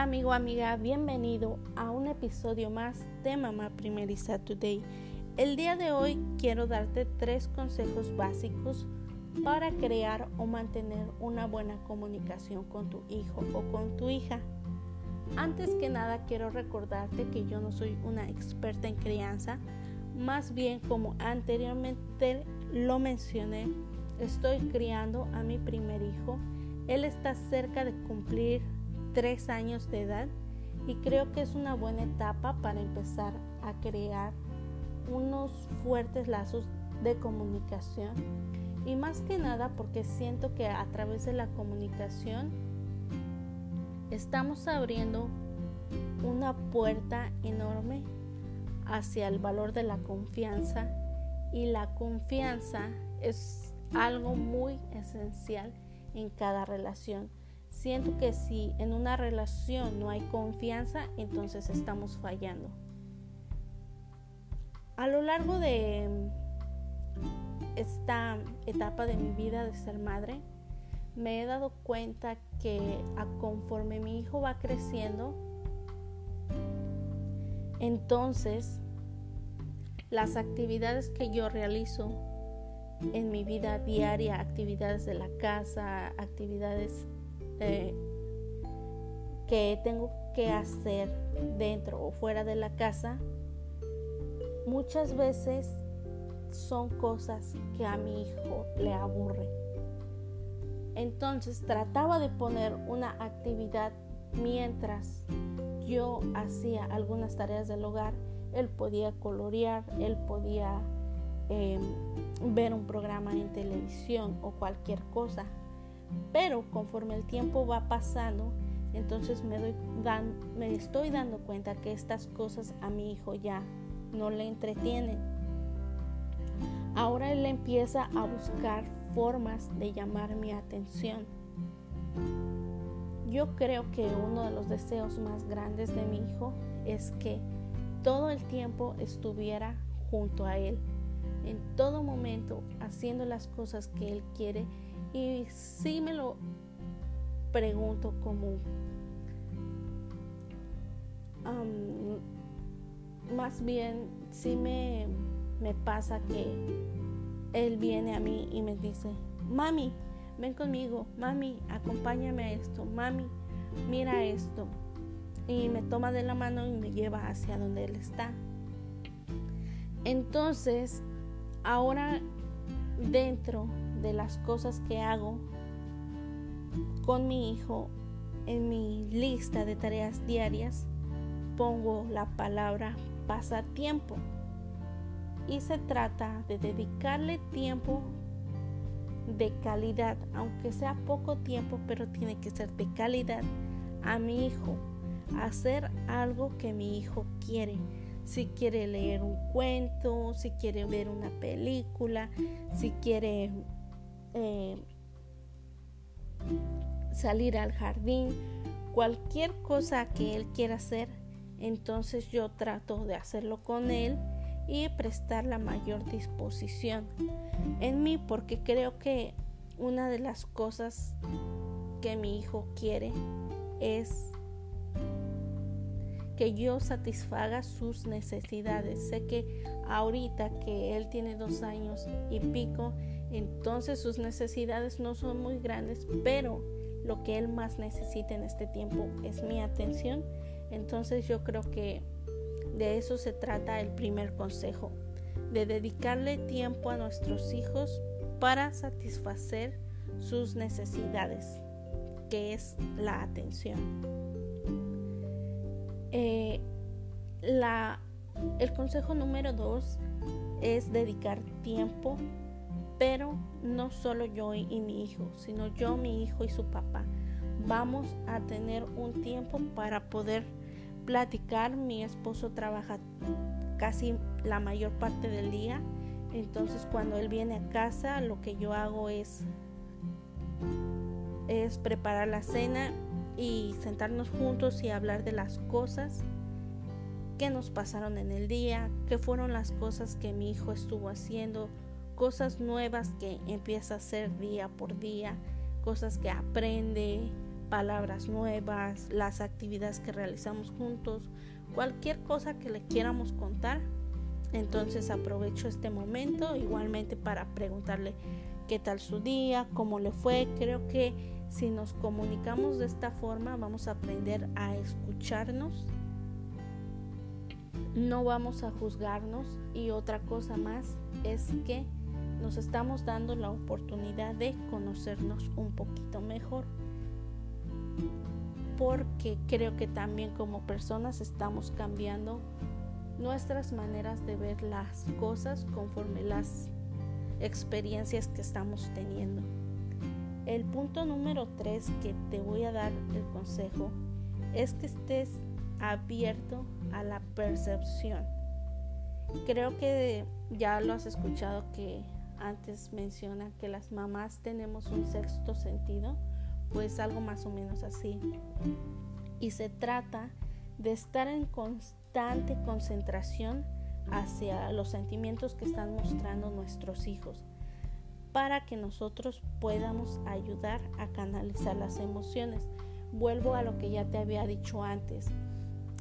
Amigo, amiga, bienvenido a un episodio más de Mamá Primeriza Today. El día de hoy quiero darte tres consejos básicos para crear o mantener una buena comunicación con tu hijo o con tu hija. Antes que nada quiero recordarte que yo no soy una experta en crianza, más bien como anteriormente lo mencioné, estoy criando a mi primer hijo. Él está cerca de cumplir tres años de edad y creo que es una buena etapa para empezar a crear unos fuertes lazos de comunicación. Y más que nada porque siento que a través de la comunicación estamos abriendo una puerta enorme hacia el valor de la confianza y la confianza es algo muy esencial en cada relación Siento que si en una relación no hay confianza, entonces estamos fallando. A lo largo de esta etapa de mi vida de ser madre, me he dado cuenta que a conforme mi hijo va creciendo, entonces las actividades que yo realizo en mi vida diaria, actividades de la casa, actividades este, que tengo que hacer dentro o fuera de la casa, muchas veces son cosas que a mi hijo le aburren. Entonces trataba de poner una actividad mientras yo hacía algunas tareas del hogar. Él podía colorear, él podía em, ver un programa en televisión o cualquier cosa. Pero conforme el tiempo va pasando, entonces me, estoy dando cuenta que estas cosas a mi hijo ya no le entretienen. Ahora él empieza a buscar formas de llamar mi atención. Yo creo que uno de los deseos más grandes de mi hijo es que todo el tiempo estuviera junto a él, en todo momento haciendo las cosas que él quiere y sí me lo pregunto como más bien sí me, me pasa que él viene a mí y me dice, mami, ven conmigo, mami, acompáñame a esto, mami, mira esto. Y me toma de la mano y me lleva hacia donde él está. Entonces, ahora dentro de las cosas que hago con mi hijo en mi lista de tareas diarias pongo la palabra pasatiempo y se trata de dedicarle tiempo de calidad, aunque sea poco tiempo, pero tiene que ser de calidad a mi hijo, hacer algo que mi hijo quiere. Si quiere leer un cuento, si quiere ver una película, si quiere eh, salir al jardín, cualquier cosa que él quiera hacer, entonces yo trato de hacerlo con él y prestar la mayor disposición en mí porque creo que una de las cosas que mi hijo quiere es que yo satisfaga sus necesidades. Sé que ahorita que él tiene dos años y pico, entonces sus necesidades no son muy grandes, pero lo que él más necesita en este tiempo es mi atención. Entonces yo creo que de eso se trata el primer consejo, de dedicarle tiempo a nuestros hijos para satisfacer sus necesidades, que es la atención. Eh, la, el consejo número dos es dedicar tiempo pero no solo yo y, mi hijo, sino yo, mi hijo y su papá. Vamos a tener un tiempo para poder platicar. Mi esposo trabaja casi la mayor parte del día. Entonces cuando él viene a casa, lo que yo hago es, es preparar la cena y sentarnos juntos y hablar de las cosas que nos pasaron en el día, qué fueron las cosas que mi hijo estuvo haciendo, cosas nuevas que empieza a hacer día por día, cosas que aprende, palabras nuevas, las actividades que realizamos juntos, cualquier cosa que le quieramos contar. Entonces aprovecho este momento igualmente para preguntarle qué tal su día, cómo le fue. Creo que si nos comunicamos de esta forma vamos a aprender a escucharnos, no vamos a juzgarnos y otra cosa más es que nos estamos dando la oportunidad de conocernos un poquito mejor porque creo que también como personas estamos cambiando nuestras maneras de ver las cosas conforme las experiencias que estamos teniendo. El punto número tres que te voy a dar el consejo es que estés abierto a la percepción. Creo que ya lo has escuchado que antes menciona que las mamás tenemos un sexto sentido pues algo más o menos así. Y se trata de estar en constante concentración hacia los sentimientos que están mostrando nuestros hijos para que nosotros podamos ayudar a canalizar las emociones. Vuelvo a lo que ya te había dicho antes.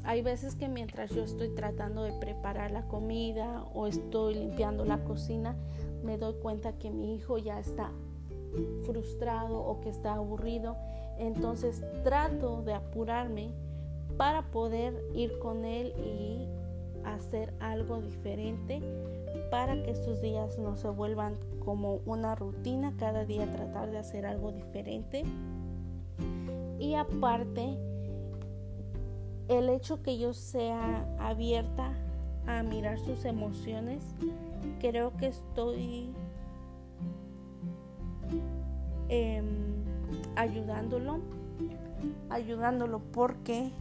Hay veces que mientras yo estoy tratando de preparar la comida o estoy limpiando la cocina, me doy cuenta que mi hijo ya está frustrado o que está aburrido. Entonces trato de apurarme para poder ir con él y hacer algo diferente para que sus días no se vuelvan como una rutina, cada día tratar de hacer algo diferente. Y aparte, el hecho que yo sea abierta a mirar sus emociones, creo que estoy Em, ayudándolo, ayudándolo porque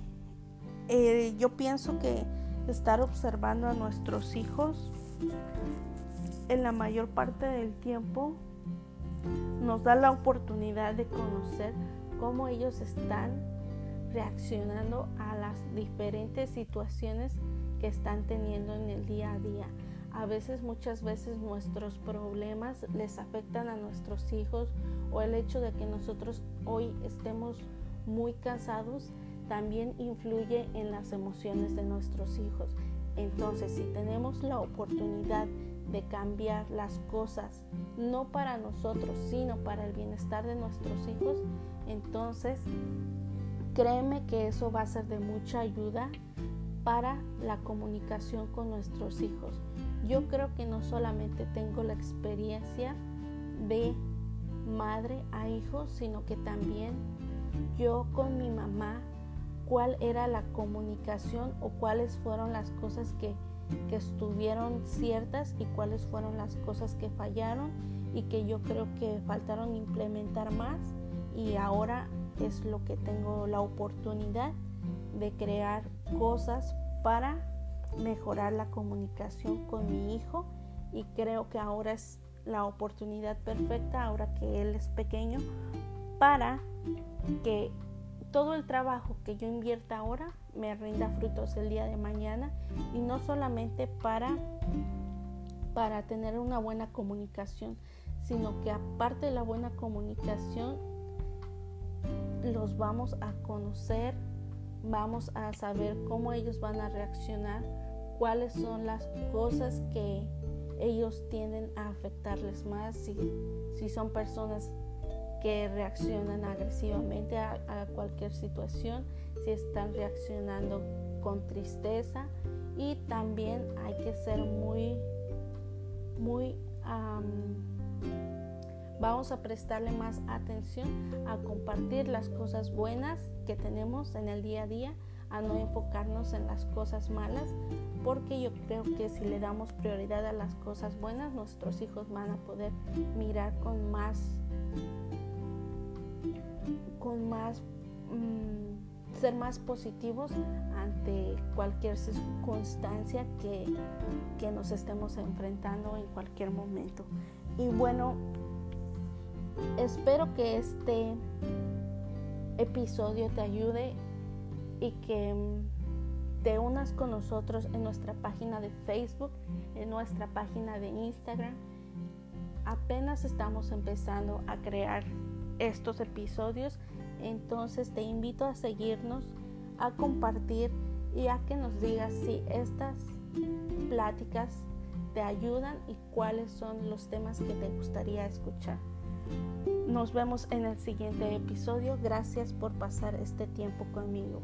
eh, yo pienso que estar observando a nuestros hijos en la mayor parte del tiempo nos da la oportunidad de conocer cómo ellos están reaccionando a las diferentes situaciones que están teniendo en el día a día. A veces, muchas veces nuestros problemas les afectan a nuestros hijos o el hecho de que nosotros hoy estemos muy cansados también influye en las emociones de nuestros hijos. Entonces, si tenemos la oportunidad de cambiar las cosas, no para nosotros, sino para el bienestar de nuestros hijos, entonces créeme que eso va a ser de mucha ayuda para la comunicación con nuestros hijos. Yo creo que no solamente tengo la experiencia de madre a hijo, sino que también yo con mi mamá, cuál era la comunicación o cuáles fueron las cosas que, que estuvieron ciertas y cuáles fueron las cosas que fallaron y que yo creo que faltaron implementar más y ahora es lo que tengo la oportunidad de crear cosas para mejorar la comunicación con mi hijo y creo que ahora es la oportunidad perfecta, ahora que él es pequeño, para que todo el trabajo que yo invierta ahora me rinda frutos el día de mañana y no solamente para, para tener una buena comunicación, sino que aparte de la buena comunicación, los vamos a conocer, vamos a saber cómo ellos van a reaccionar, cuáles son las cosas que ellos tienden a afectarles más si, si son personas que reaccionan agresivamente a, cualquier situación, si están reaccionando con tristeza. Y también hay que ser muy, muy, vamos a prestarle más atención a compartir las cosas buenas que tenemos en el día a día a no enfocarnos en las cosas malas, porque yo creo que si le damos prioridad a las cosas buenas, nuestros hijos van a poder mirar con más, con más, mm, ser más positivos ante cualquier circunstancia que, que nos estemos enfrentando en cualquier momento. Y bueno, espero que este episodio te ayude y que mm, te unas con nosotros en nuestra página de Facebook, en nuestra página de Instagram. Apenas estamos empezando a crear estos episodios. Entonces te invito a seguirnos, a compartir y a que nos digas si estas pláticas te ayudan y cuáles son los temas que te gustaría escuchar. Nos vemos en el siguiente episodio. Gracias por pasar este tiempo conmigo.